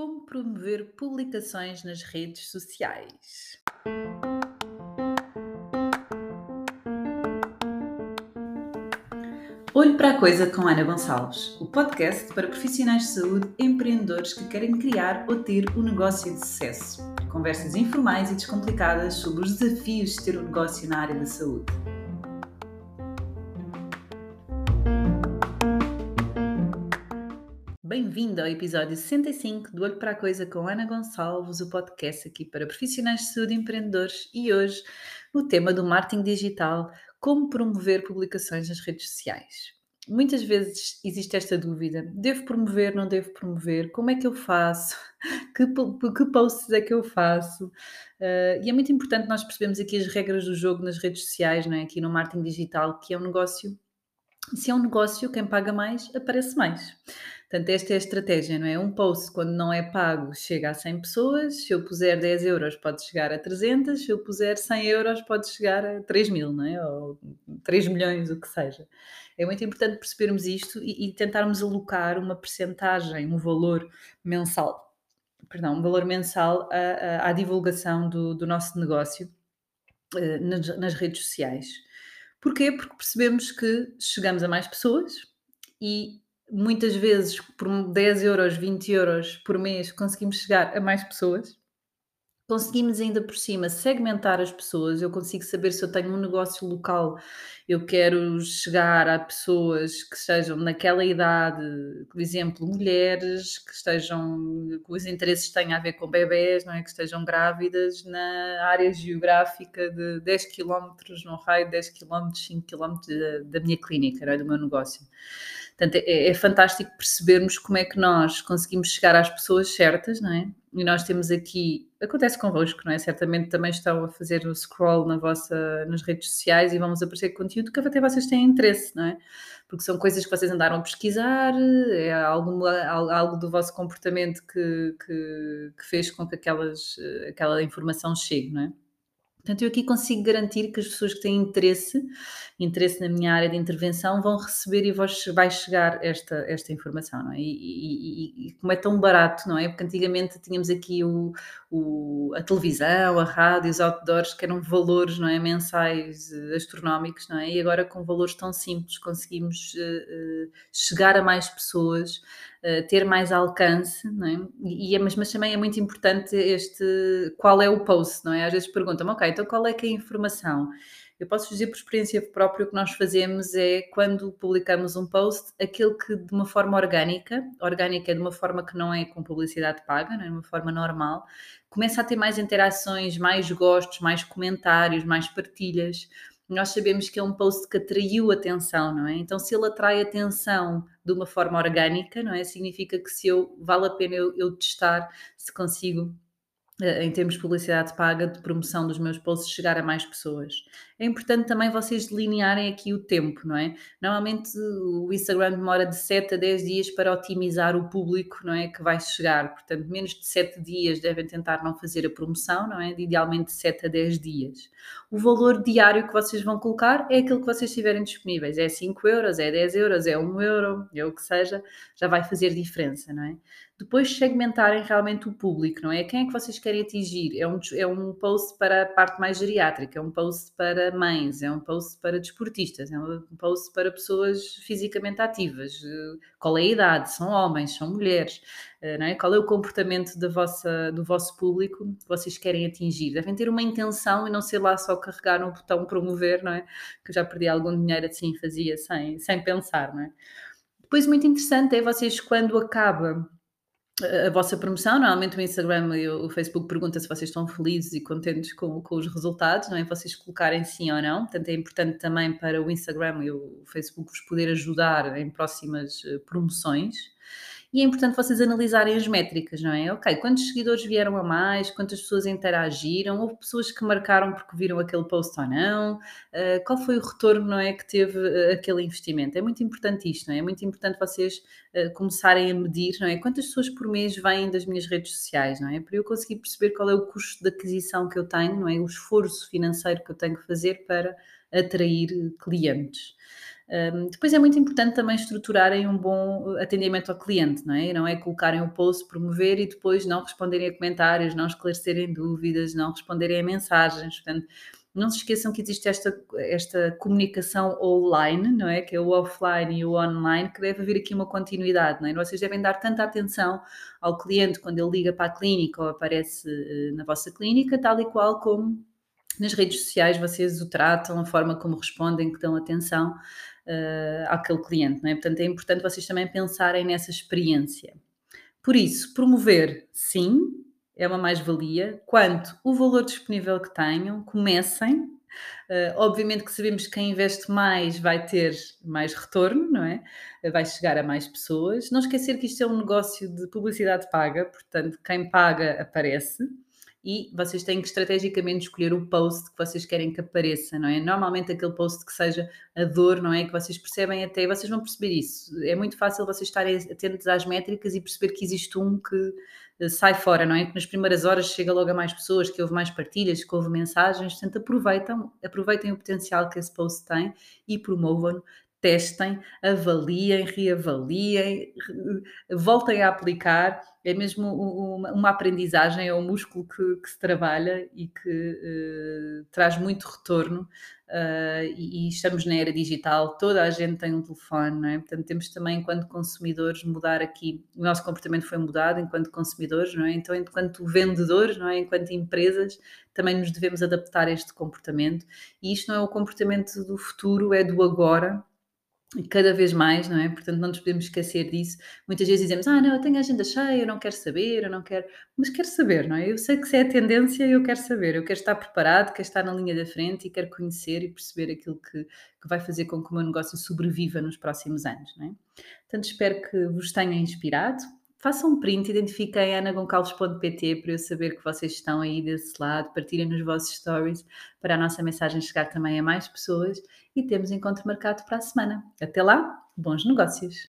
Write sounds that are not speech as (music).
Como promover publicações nas redes sociais? Olho para a Coisa com Ana Gonçalves, o podcast para profissionais de saúde empreendedores que querem criar ou ter um negócio de sucesso. Conversas informais e descomplicadas sobre os desafios de ter um negócio na área da saúde. Bem-vindo ao episódio 65 do Olho para a Coisa com Ana Gonçalves, o podcast aqui para profissionais de saúde e empreendedores. E hoje, o tema do marketing digital, como promover publicações nas redes sociais. Muitas vezes existe esta dúvida: devo promover, não devo promover? Como é que eu faço? (laughs) Que, que posts é que eu faço? Uh, e é muito importante nós percebermos aqui as regras do jogo nas redes sociais, não é? aqui no marketing digital, que é um negócio. Se é um negócio, quem paga mais aparece mais. Portanto, esta é a estratégia, não é? Um post, quando não é pago, chega a 100 pessoas. Se eu puser 10 euros, pode chegar a 300. Se eu puser 100 euros, pode chegar a 3 mil, não é? Ou 3 milhões, o que seja. É muito importante percebermos isto e, e tentarmos alocar uma percentagem, um valor mensal, perdão, um valor mensal à, à divulgação do, do, nosso negócio nas, nas redes sociais. Porquê? Porque percebemos que chegamos a mais pessoas e muitas vezes por 10 euros, 20 euros por mês conseguimos chegar a mais pessoas. Conseguimos ainda por cima segmentar as pessoas. Eu consigo saber se eu tenho um negócio local, eu quero chegar a pessoas que estejam naquela idade, por exemplo, mulheres que estejam, que os interesses tenham a ver com bebés, não é? Que estejam grávidas na área geográfica de 10 km, num raio de 10 km, 5 km da, da minha clínica, é? do meu negócio. Portanto, é, é, fantástico percebermos como é que nós conseguimos chegar às pessoas certas, não é? E nós temos aqui, acontece convosco, não é? Certamente também estão a fazer o scroll na vossa, nas redes sociais e vamos aparecer conteúdo que até vocês têm interesse, não é? Porque são coisas que vocês andaram a pesquisar, é algo, algo do vosso comportamento que, que, que fez com que aquelas, aquela informação chegue, não é? Portanto, eu aqui consigo garantir que as pessoas que têm interesse, interesse na minha área de intervenção, vão receber e vai chegar esta, esta informação, não é? E, e, e, como é tão barato, não é? Porque antigamente tínhamos aqui o, o, a televisão, a rádio, os outdoors, que eram valores, não é? Mensais uh, astronómicos, não é? E agora com valores tão simples conseguimos uh, uh, chegar a mais pessoas, ter mais alcance, não é? E, é, mas, mas também é muito importante este, qual é o post, não é? Às vezes perguntam-me, ok, então qual é que é a informação? Eu posso dizer por experiência própria o que nós fazemos é quando publicamos um post, aquele que de uma forma orgânica, orgânica é de uma forma que não é com publicidade paga, não é de uma forma normal, começa a ter mais interações, mais gostos, mais comentários, mais partilhas. Nós sabemos que é um post que atraiu atenção, não é? Então, se ele atrai atenção de uma forma orgânica, não é? Significa que se eu vale a pena eu, eu testar se consigo em termos de publicidade paga, de promoção dos meus posts, chegar a mais pessoas. É importante também vocês delinearem aqui o tempo, não é? Normalmente o Instagram demora de 7 a 10 dias para otimizar o público, não é? Que vai chegar. Portanto, menos de 7 dias devem tentar não fazer a promoção, não é? De idealmente 7 a 10 dias. O valor diário que vocês vão colocar é aquilo que vocês tiverem disponíveis. É 5 euros, é 10 euros, é 1 euro, é o que seja, já vai fazer diferença, não é? Depois segmentarem realmente o público, não é? Quem é que vocês querem atingir? É um, é um post para a parte mais geriátrica, é um post para mães, é um post para desportistas, é um post para pessoas fisicamente ativas. Qual é a idade? São homens, são mulheres, eh, não é? Qual é o comportamento da vossa, do vosso público que vocês querem atingir? Devem ter uma intenção e não ser lá só carregar no botão promover, não é? Que eu já perdi algum dinheiro assim, fazia sem, sem pensar, não é? Depois, muito interessante é vocês, quando acaba a vossa promoção. Normalmente o Instagram e o Facebook pergunta se vocês estão felizes e contentes com, com os resultados, não é? Vocês colocarem sim ou não. Portanto, é importante também para o Instagram e o Facebook vos poder ajudar em próximas eh, promoções e é importante vocês analisarem as métricas, não é? Ok, quantos seguidores vieram a mais, quantas pessoas interagiram, houve pessoas que marcaram porque viram aquele post ou não, uh, qual foi o retorno, não é, que teve uh, aquele investimento? É muito importante isto, não é? É muito importante vocês uh, começarem a medir, não é? Quantas pessoas por mês vêm das minhas redes sociais, não é? Para eu conseguir perceber qual é o custo de aquisição que eu tenho, não é? O esforço financeiro que eu tenho que fazer para atrair clientes. Um, depois é muito importante também estruturarem um bom atendimento ao cliente, não é? Não é colocarem o post, promover e depois não responderem a comentários, não esclarecerem dúvidas, não responderem a mensagens. Portanto, não se esqueçam que existe esta, esta comunicação online, não é? Que é o offline e o online, que deve haver aqui uma continuidade, não é? Vocês devem dar tanta atenção ao cliente quando ele liga para a clínica ou aparece uh, na vossa clínica, tal e qual como nas redes sociais vocês o tratam, a forma como respondem, que dão atenção uh, àquele cliente, não é? Portanto, é importante vocês também pensarem nessa experiência. Por isso, promover, sim, é uma mais-valia. Quanto o valor disponível que tenham, comecem. Uh, obviamente que sabemos que quem investe mais vai ter mais retorno, não é? Vai chegar a mais pessoas. Não esquecer que isto é um negócio de publicidade paga, portanto, quem paga aparece e vocês têm que estrategicamente escolher o post que vocês querem que apareça, não é? Normalmente aquele post que seja a dor, não é? Que vocês percebem até, vocês vão perceber isso. É muito fácil vocês estarem atentos às métricas e perceber que existe um que eh, sai fora, não é? Que nas primeiras horas chega logo a mais pessoas, que houve mais partilhas, que houve mensagens, portanto aproveitam, aproveitem o potencial que esse post tem e promovam testem, avaliem, reavaliem, voltem a aplicar. É mesmo uma, aprendizagem, é um músculo que, que se trabalha e que uh, traz muito retorno. Uh, e, e, estamos na era digital, toda a gente tem um telefone, não é? Portanto, temos também, enquanto consumidores, mudar aqui. O nosso comportamento foi mudado enquanto consumidores, não é? Então, enquanto vendedores, não é? Enquanto empresas, também nos devemos adaptar a este comportamento. E isto não é o comportamento do futuro, é do agora cada vez mais, não é? Portanto, não nos podemos esquecer disso. Muitas vezes dizemos, ah, não, eu tenho a agenda cheia, eu não quero saber, eu não quero. Mas quero saber, não é? Eu sei que se é a tendência, eu quero saber, eu quero estar preparado, quero estar na linha da frente e quero conhecer e perceber aquilo que, que vai fazer com que o meu negócio sobreviva nos próximos anos, não é? Portanto, espero que vos tenha inspirado façam um print, identifiquem anagoncalves.pt para eu saber que vocês estão aí desse lado, partilhem nos vossos stories para a nossa mensagem chegar também a mais pessoas e temos encontro marcado para a semana. Até lá, bons negócios!